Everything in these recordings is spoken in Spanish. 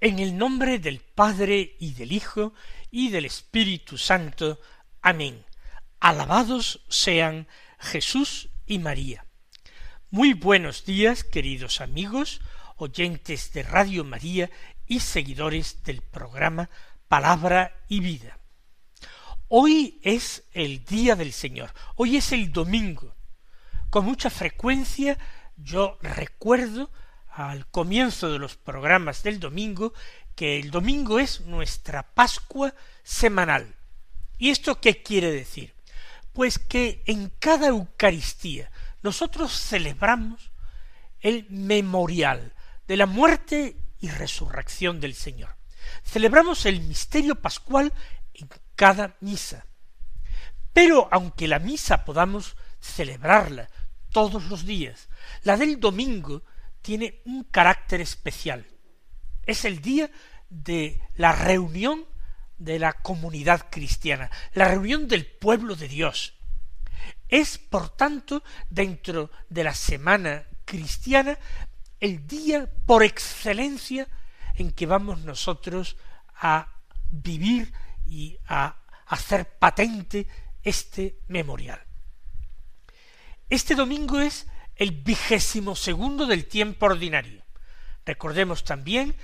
En el nombre del Padre y del Hijo y del Espíritu Santo. Amén. Alabados sean Jesús y María. Muy buenos días, queridos amigos, oyentes de Radio María y seguidores del programa Palabra y Vida. Hoy es el día del Señor, hoy es el domingo. Con mucha frecuencia yo recuerdo al comienzo de los programas del domingo que el domingo es nuestra Pascua semanal. ¿Y esto qué quiere decir? Pues que en cada Eucaristía nosotros celebramos el memorial de la muerte y resurrección del Señor. Celebramos el misterio pascual en cada misa. Pero aunque la misa podamos celebrarla todos los días, la del domingo tiene un carácter especial. Es el día de la reunión de la comunidad cristiana, la reunión del pueblo de Dios. Es, por tanto, dentro de la semana cristiana, el día por excelencia en que vamos nosotros a vivir y a hacer patente este memorial. Este domingo es el vigésimo segundo del tiempo ordinario. Recordemos también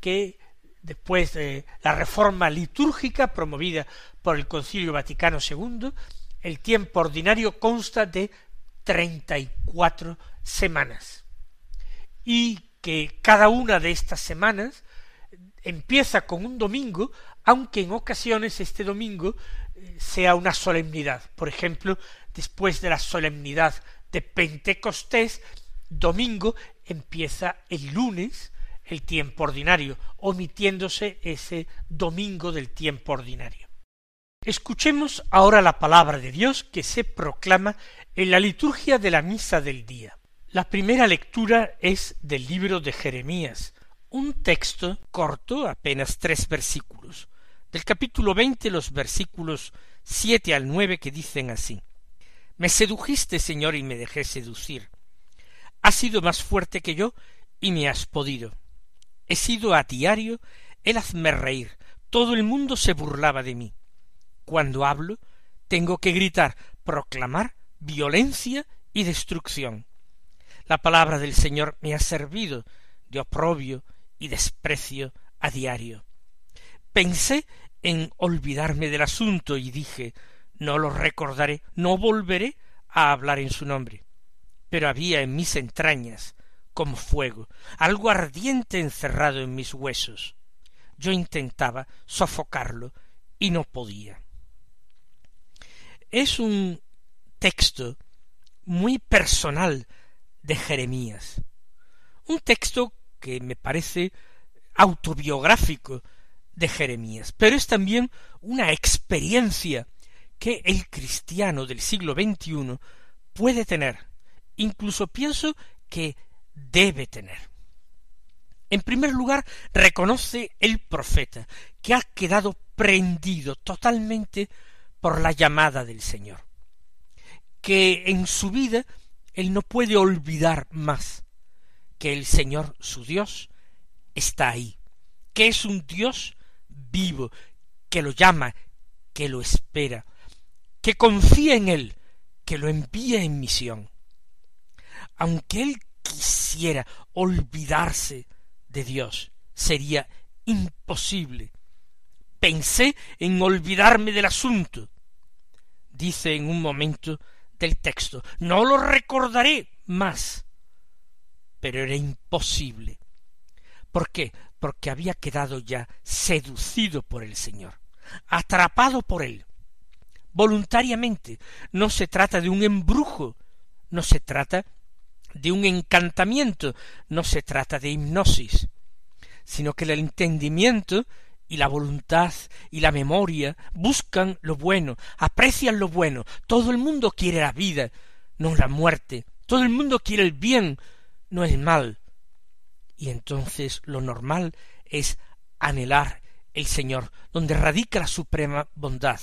que después de la reforma litúrgica promovida por el Concilio Vaticano II, el tiempo ordinario consta de treinta y cuatro semanas y que cada una de estas semanas empieza con un domingo, aunque en ocasiones este domingo eh, sea una solemnidad. Por ejemplo, después de la solemnidad de Pentecostés, domingo empieza el lunes el tiempo ordinario, omitiéndose ese domingo del tiempo ordinario. Escuchemos ahora la palabra de Dios que se proclama en la liturgia de la misa del día. La primera lectura es del libro de Jeremías, un texto corto, apenas tres versículos, del capítulo veinte los versículos siete al nueve que dicen así me sedujiste, Señor, y me dejé seducir. Has sido más fuerte que yo y me has podido. He sido a diario el hazme reír. Todo el mundo se burlaba de mí. Cuando hablo, tengo que gritar, proclamar violencia y destrucción. La palabra del Señor me ha servido de oprobio y desprecio a diario. Pensé en olvidarme del asunto y dije no lo recordaré, no volveré a hablar en su nombre. Pero había en mis entrañas, como fuego, algo ardiente encerrado en mis huesos. Yo intentaba sofocarlo y no podía. Es un texto muy personal de Jeremías, un texto que me parece autobiográfico de Jeremías, pero es también una experiencia que el cristiano del siglo XXI puede tener, incluso pienso que debe tener. En primer lugar, reconoce el profeta, que ha quedado prendido totalmente por la llamada del Señor, que en su vida él no puede olvidar más que el Señor su Dios está ahí, que es un Dios vivo, que lo llama, que lo espera, que confía en él, que lo envía en misión. Aunque él quisiera olvidarse de Dios, sería imposible. Pensé en olvidarme del asunto. Dice en un momento del texto, no lo recordaré más. pero era imposible. ¿Por qué? Porque había quedado ya seducido por el Señor, atrapado por él, voluntariamente. No se trata de un embrujo, no se trata de un encantamiento, no se trata de hipnosis, sino que el entendimiento y la voluntad y la memoria buscan lo bueno, aprecian lo bueno. Todo el mundo quiere la vida, no la muerte. Todo el mundo quiere el bien, no el mal. Y entonces lo normal es anhelar el Señor, donde radica la suprema bondad,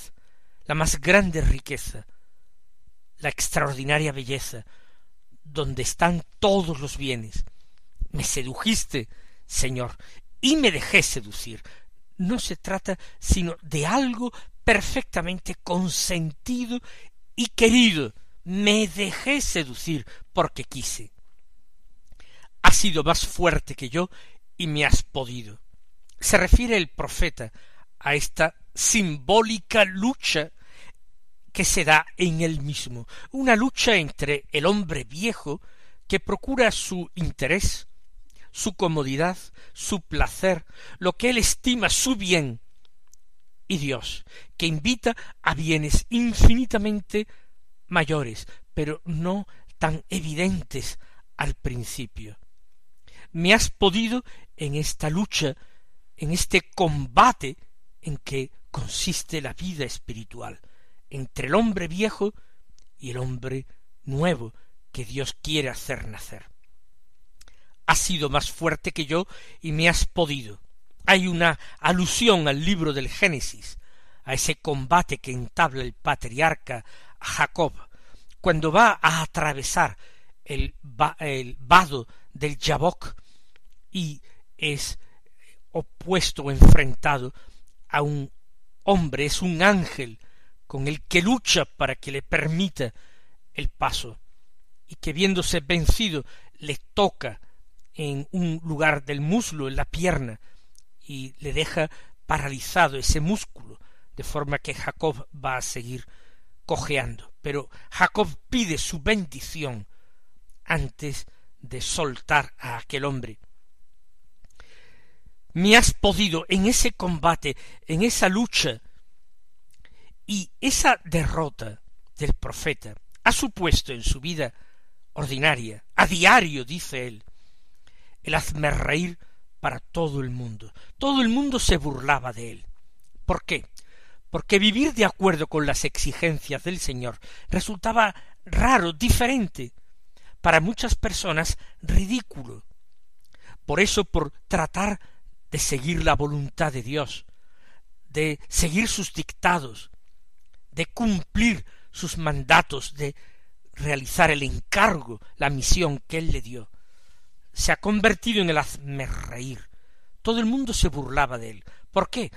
la más grande riqueza, la extraordinaria belleza, donde están todos los bienes. Me sedujiste, Señor, y me dejé seducir. No se trata sino de algo perfectamente consentido y querido. Me dejé seducir porque quise. Has sido más fuerte que yo y me has podido. Se refiere el profeta a esta simbólica lucha que se da en él mismo, una lucha entre el hombre viejo que procura su interés, su comodidad, su placer, lo que él estima su bien, y Dios, que invita a bienes infinitamente mayores, pero no tan evidentes al principio. Me has podido en esta lucha, en este combate en que consiste la vida espiritual entre el hombre viejo y el hombre nuevo que Dios quiere hacer nacer. Has sido más fuerte que yo y me has podido. Hay una alusión al libro del Génesis, a ese combate que entabla el patriarca Jacob, cuando va a atravesar el, vado del Yabok y es opuesto o enfrentado a un hombre, es un ángel con el que lucha para que le permita el paso, y que viéndose vencido le toca en un lugar del muslo, en la pierna, y le deja paralizado ese músculo, de forma que Jacob va a seguir cojeando. Pero Jacob pide su bendición antes de soltar a aquel hombre. Me has podido en ese combate, en esa lucha y esa derrota del profeta ha supuesto en su vida ordinaria, a diario, dice él, el hazme reír para todo el mundo. Todo el mundo se burlaba de él. ¿Por qué? Porque vivir de acuerdo con las exigencias del Señor resultaba raro, diferente, para muchas personas ridículo. Por eso, por tratar de seguir la voluntad de Dios, de seguir sus dictados, de cumplir sus mandatos, de realizar el encargo, la misión que él le dio. Se ha convertido en el hazme reír. Todo el mundo se burlaba de él. ¿Por qué?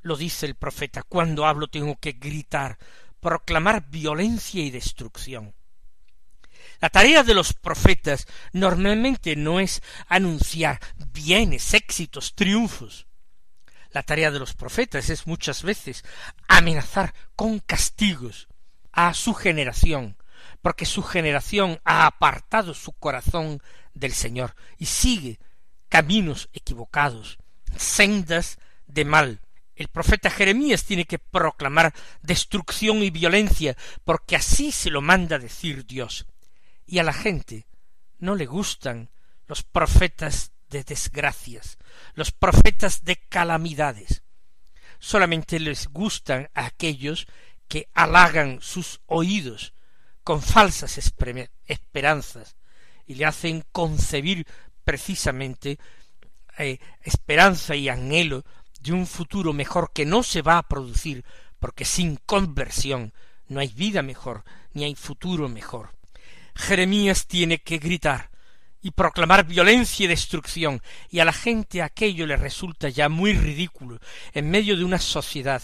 Lo dice el profeta, cuando hablo tengo que gritar, proclamar violencia y destrucción. La tarea de los profetas normalmente no es anunciar bienes, éxitos, triunfos. La tarea de los profetas es muchas veces amenazar con castigos a su generación, porque su generación ha apartado su corazón del Señor y sigue caminos equivocados, sendas de mal. El profeta Jeremías tiene que proclamar destrucción y violencia, porque así se lo manda decir Dios. Y a la gente no le gustan los profetas de desgracias, los profetas de calamidades. Solamente les gustan a aquellos que halagan sus oídos con falsas esperanzas y le hacen concebir precisamente eh, esperanza y anhelo de un futuro mejor que no se va a producir porque sin conversión no hay vida mejor ni hay futuro mejor. Jeremías tiene que gritar y proclamar violencia y destrucción, y a la gente aquello le resulta ya muy ridículo en medio de una sociedad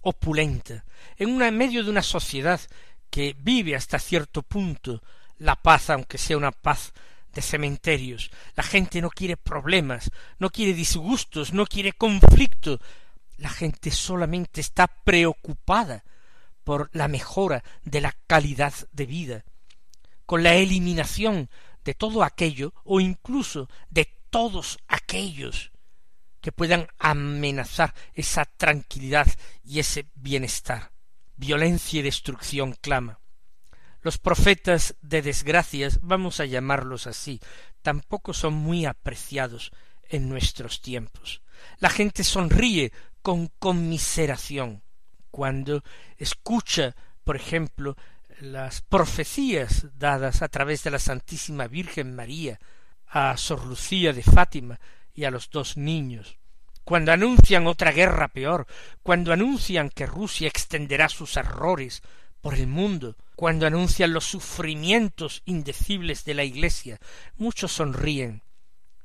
opulenta, en, una, medio de una sociedad que vive hasta cierto punto la paz, aunque sea una paz de cementerios. La gente no quiere problemas, no quiere disgustos, no quiere conflicto. La gente solamente está preocupada por la mejora de la calidad de vida, con la eliminación de todo aquello o incluso de todos aquellos que puedan amenazar esa tranquilidad y ese bienestar. Violencia y destrucción clama. Los profetas de desgracias, vamos a llamarlos así, tampoco son muy apreciados en nuestros tiempos. La gente sonríe con conmiseración cuando escucha, por ejemplo, las profecías dadas a través de la Santísima Virgen María a Sor Lucía de Fátima y a los dos niños, cuando anuncian otra guerra peor, cuando anuncian que Rusia extenderá sus errores por el mundo, cuando anuncian los sufrimientos indecibles de la Iglesia, muchos sonríen,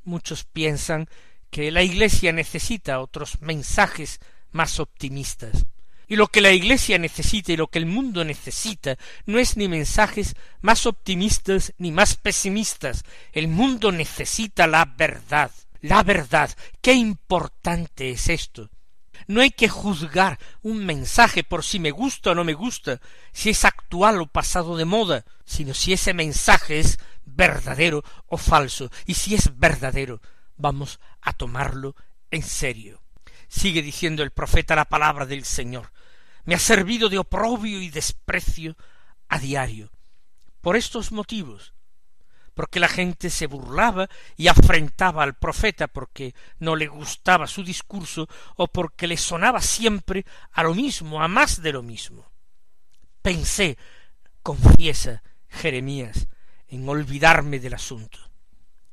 muchos piensan que la Iglesia necesita otros mensajes más optimistas. Y lo que la Iglesia necesita y lo que el mundo necesita no es ni mensajes más optimistas ni más pesimistas. El mundo necesita la verdad. La verdad. Qué importante es esto. No hay que juzgar un mensaje por si me gusta o no me gusta, si es actual o pasado de moda, sino si ese mensaje es verdadero o falso. Y si es verdadero, vamos a tomarlo en serio. Sigue diciendo el profeta la palabra del Señor. Me ha servido de oprobio y desprecio a diario. Por estos motivos, porque la gente se burlaba y afrentaba al profeta porque no le gustaba su discurso o porque le sonaba siempre a lo mismo, a más de lo mismo. Pensé, confiesa Jeremías, en olvidarme del asunto.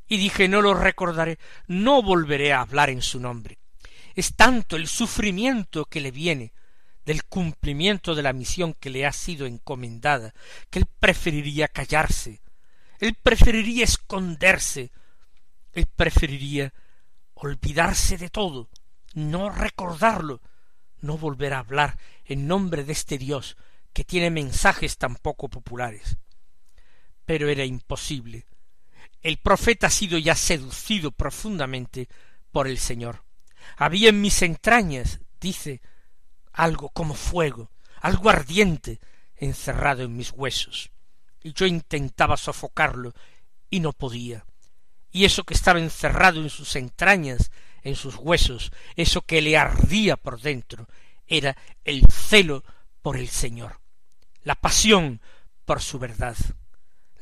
Y dije no lo recordaré, no volveré a hablar en su nombre. Es tanto el sufrimiento que le viene del cumplimiento de la misión que le ha sido encomendada, que él preferiría callarse, él preferiría esconderse, él preferiría olvidarse de todo, no recordarlo, no volver a hablar en nombre de este Dios que tiene mensajes tan poco populares. Pero era imposible. El profeta ha sido ya seducido profundamente por el Señor. Había en mis entrañas, dice, algo como fuego, algo ardiente, encerrado en mis huesos. Y yo intentaba sofocarlo y no podía. Y eso que estaba encerrado en sus entrañas, en sus huesos, eso que le ardía por dentro, era el celo por el Señor, la pasión por su verdad,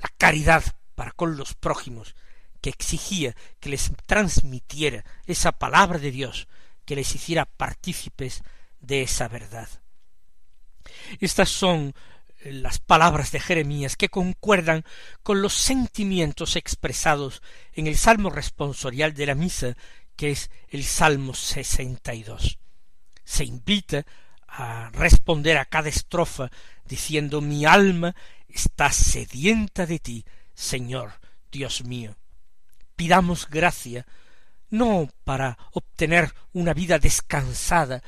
la caridad para con los prójimos, que exigía que les transmitiera esa palabra de Dios, que les hiciera partícipes de esa verdad. Estas son eh, las palabras de Jeremías que concuerdan con los sentimientos expresados en el salmo responsorial de la misa, que es el salmo sesenta y dos. Se invita a responder a cada estrofa diciendo mi alma está sedienta de ti, Señor Dios mío. Pidamos gracia no para obtener una vida descansada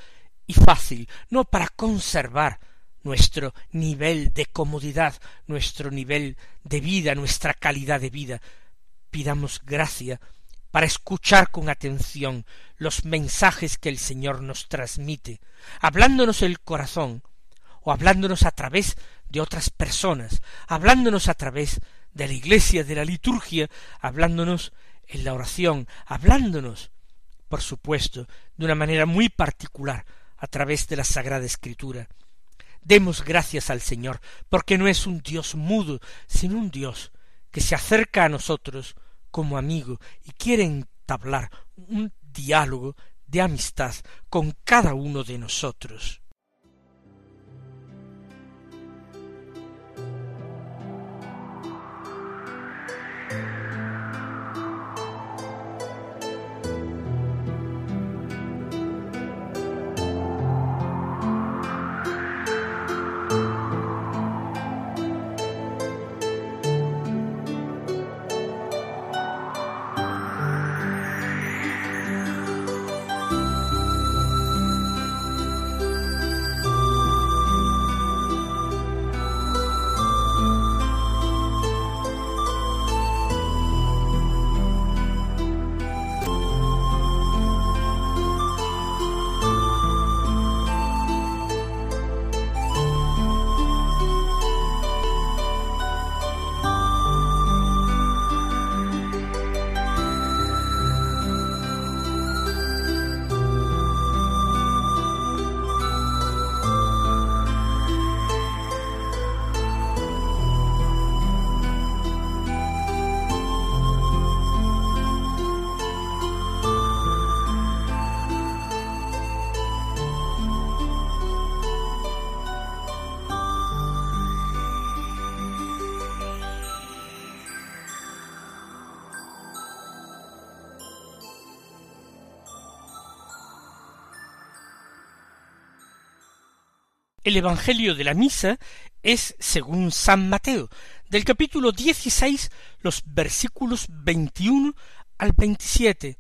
y fácil, no para conservar nuestro nivel de comodidad, nuestro nivel de vida, nuestra calidad de vida. Pidamos gracia para escuchar con atención los mensajes que el Señor nos transmite, hablándonos el corazón, o hablándonos a través de otras personas, hablándonos a través de la iglesia, de la liturgia, hablándonos en la oración, hablándonos, por supuesto, de una manera muy particular, a través de la Sagrada Escritura. Demos gracias al Señor, porque no es un Dios mudo, sino un Dios que se acerca a nosotros como amigo y quiere entablar un diálogo de amistad con cada uno de nosotros. El Evangelio de la Misa es según San Mateo, del capítulo 16, los versículos 21 al 27,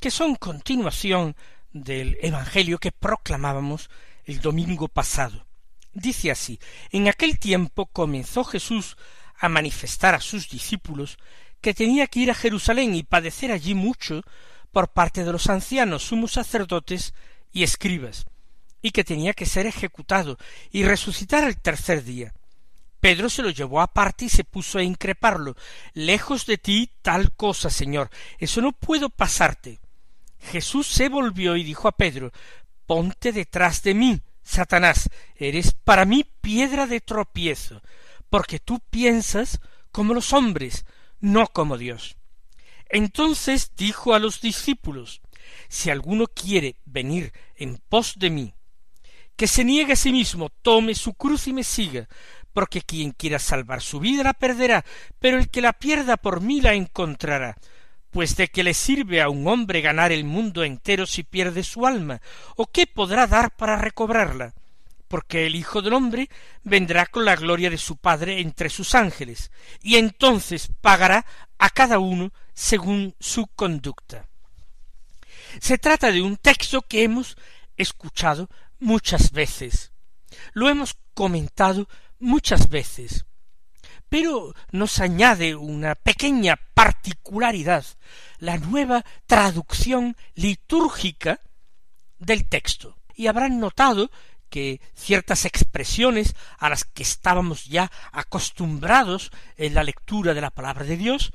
que son continuación del Evangelio que proclamábamos el domingo pasado. Dice así, en aquel tiempo comenzó Jesús a manifestar a sus discípulos que tenía que ir a Jerusalén y padecer allí mucho por parte de los ancianos, sumos sacerdotes y escribas, y que tenía que ser ejecutado y resucitar el tercer día. Pedro se lo llevó aparte y se puso a increparlo. Lejos de ti tal cosa, Señor. Eso no puedo pasarte. Jesús se volvió y dijo a Pedro Ponte detrás de mí, Satanás. Eres para mí piedra de tropiezo, porque tú piensas como los hombres, no como Dios. Entonces dijo a los discípulos Si alguno quiere venir en pos de mí, que se niegue a sí mismo, tome su cruz y me siga, porque quien quiera salvar su vida la perderá, pero el que la pierda por mí la encontrará. Pues de qué le sirve a un hombre ganar el mundo entero si pierde su alma, o qué podrá dar para recobrarla, porque el Hijo del hombre vendrá con la gloria de su Padre entre sus ángeles, y entonces pagará a cada uno según su conducta. Se trata de un texto que hemos escuchado muchas veces. Lo hemos comentado muchas veces. Pero nos añade una pequeña particularidad, la nueva traducción litúrgica del texto. Y habrán notado que ciertas expresiones a las que estábamos ya acostumbrados en la lectura de la palabra de Dios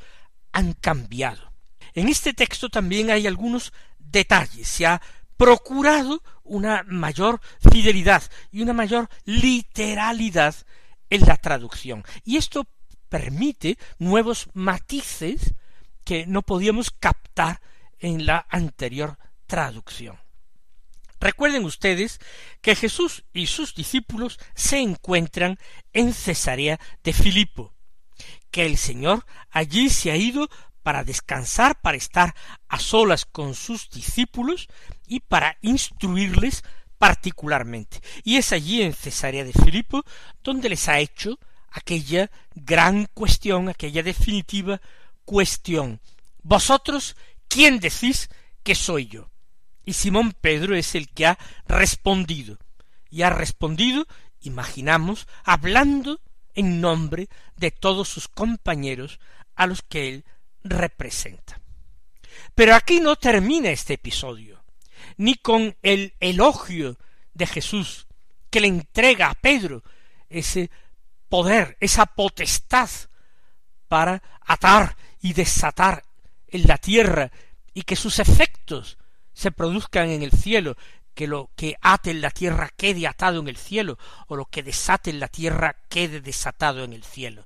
han cambiado. En este texto también hay algunos detalles. Se ha procurado una mayor fidelidad y una mayor literalidad en la traducción. Y esto permite nuevos matices que no podíamos captar en la anterior traducción. Recuerden ustedes que Jesús y sus discípulos se encuentran en Cesarea de Filipo, que el Señor allí se ha ido para descansar, para estar a solas con sus discípulos y para instruirles particularmente. Y es allí en Cesarea de Filipo donde les ha hecho aquella gran cuestión, aquella definitiva cuestión. Vosotros, ¿quién decís que soy yo? Y Simón Pedro es el que ha respondido. Y ha respondido, imaginamos, hablando en nombre de todos sus compañeros a los que él representa. Pero aquí no termina este episodio, ni con el elogio de Jesús que le entrega a Pedro ese poder, esa potestad para atar y desatar en la tierra y que sus efectos se produzcan en el cielo, que lo que ate en la tierra quede atado en el cielo, o lo que desate en la tierra quede desatado en el cielo.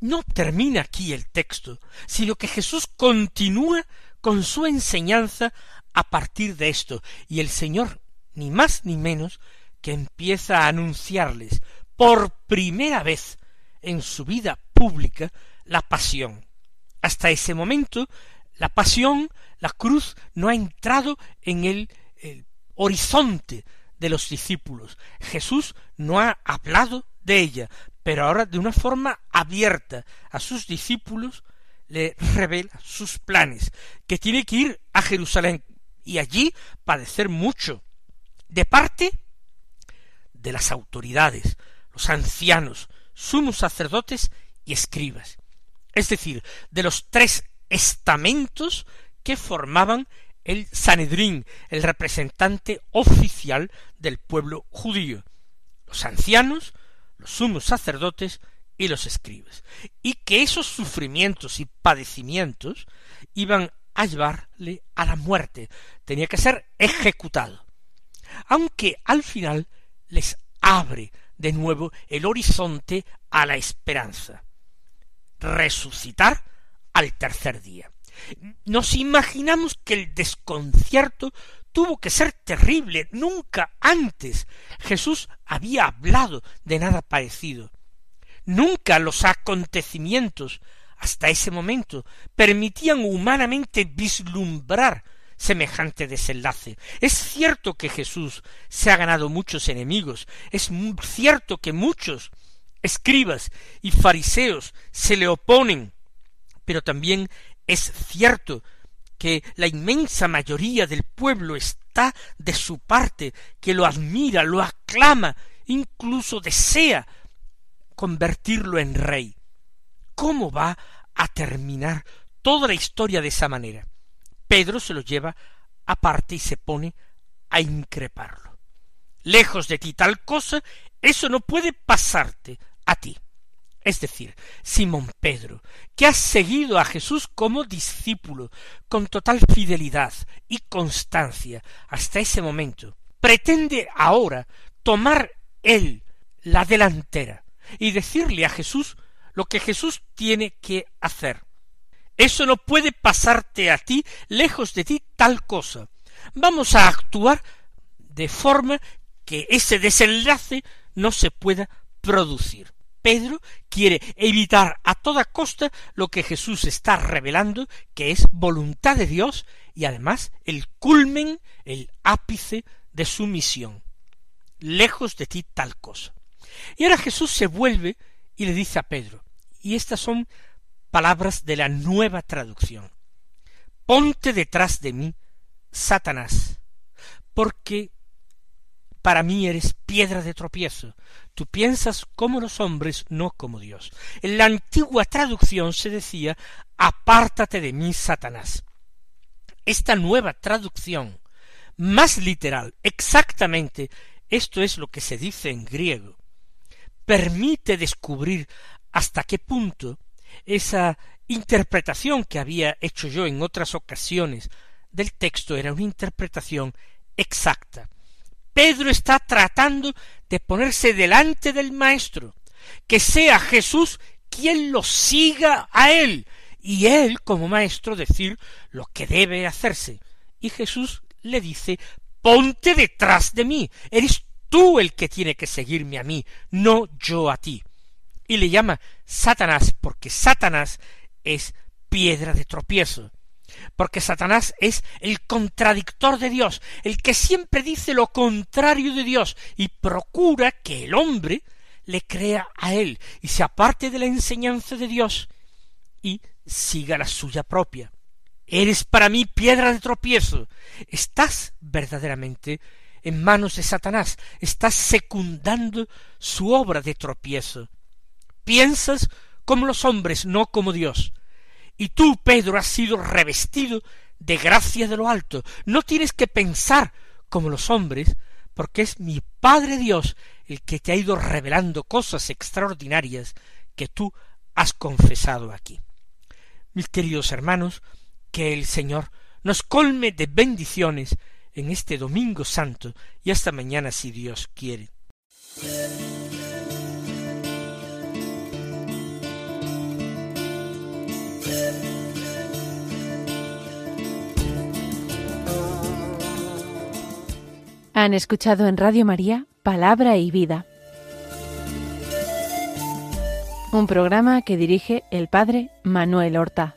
No termina aquí el texto, sino que Jesús continúa con su enseñanza a partir de esto, y el Señor, ni más ni menos, que empieza a anunciarles por primera vez en su vida pública la pasión. Hasta ese momento, la pasión, la cruz, no ha entrado en el, el horizonte de los discípulos. Jesús no ha hablado de ella, pero ahora de una forma abierta a sus discípulos le revela sus planes, que tiene que ir a Jerusalén y allí padecer mucho, de parte de las autoridades, los ancianos, sumos sacerdotes y escribas, es decir, de los tres estamentos que formaban el Sanedrín, el representante oficial del pueblo judío, los ancianos, los sumos sacerdotes y los escribas, y que esos sufrimientos y padecimientos iban a llevarle a la muerte, tenía que ser ejecutado, aunque al final les abre de nuevo el horizonte a la esperanza, resucitar al tercer día. Nos imaginamos que el desconcierto tuvo que ser terrible. Nunca antes Jesús había hablado de nada parecido. Nunca los acontecimientos hasta ese momento permitían humanamente vislumbrar semejante desenlace. Es cierto que Jesús se ha ganado muchos enemigos, es cierto que muchos escribas y fariseos se le oponen, pero también es cierto que la inmensa mayoría del pueblo está de su parte, que lo admira, lo aclama, incluso desea convertirlo en rey. ¿Cómo va a terminar toda la historia de esa manera? Pedro se lo lleva aparte y se pone a increparlo. Lejos de ti tal cosa, eso no puede pasarte a ti. Es decir, Simón Pedro, que has seguido a Jesús como discípulo, con total fidelidad y constancia hasta ese momento, pretende ahora tomar él la delantera y decirle a Jesús lo que Jesús tiene que hacer. Eso no puede pasarte a ti, lejos de ti, tal cosa. Vamos a actuar de forma que ese desenlace no se pueda producir. Pedro quiere evitar a toda costa lo que Jesús está revelando, que es voluntad de Dios y además el culmen, el ápice de su misión. Lejos de ti tal cosa. Y ahora Jesús se vuelve y le dice a Pedro, y estas son palabras de la nueva traducción. Ponte detrás de mí, Satanás, porque para mí eres piedra de tropiezo. Tú piensas como los hombres, no como Dios. En la antigua traducción se decía apártate de mí, Satanás. Esta nueva traducción, más literal, exactamente esto es lo que se dice en griego, permite descubrir hasta qué punto esa interpretación que había hecho yo en otras ocasiones del texto era una interpretación exacta. Pedro está tratando de ponerse delante del Maestro, que sea Jesús quien lo siga a él, y él como Maestro decir lo que debe hacerse. Y Jesús le dice, ponte detrás de mí, eres tú el que tiene que seguirme a mí, no yo a ti. Y le llama Satanás, porque Satanás es piedra de tropiezo porque Satanás es el contradictor de Dios, el que siempre dice lo contrario de Dios y procura que el hombre le crea a él y se aparte de la enseñanza de Dios y siga la suya propia. Eres para mí piedra de tropiezo. Estás verdaderamente en manos de Satanás, estás secundando su obra de tropiezo. Piensas como los hombres, no como Dios. Y tú, Pedro, has sido revestido de gracia de lo alto. No tienes que pensar como los hombres, porque es mi Padre Dios el que te ha ido revelando cosas extraordinarias que tú has confesado aquí. Mis queridos hermanos, que el Señor nos colme de bendiciones en este domingo santo y hasta mañana si Dios quiere. Han escuchado en Radio María Palabra y Vida, un programa que dirige el Padre Manuel Horta.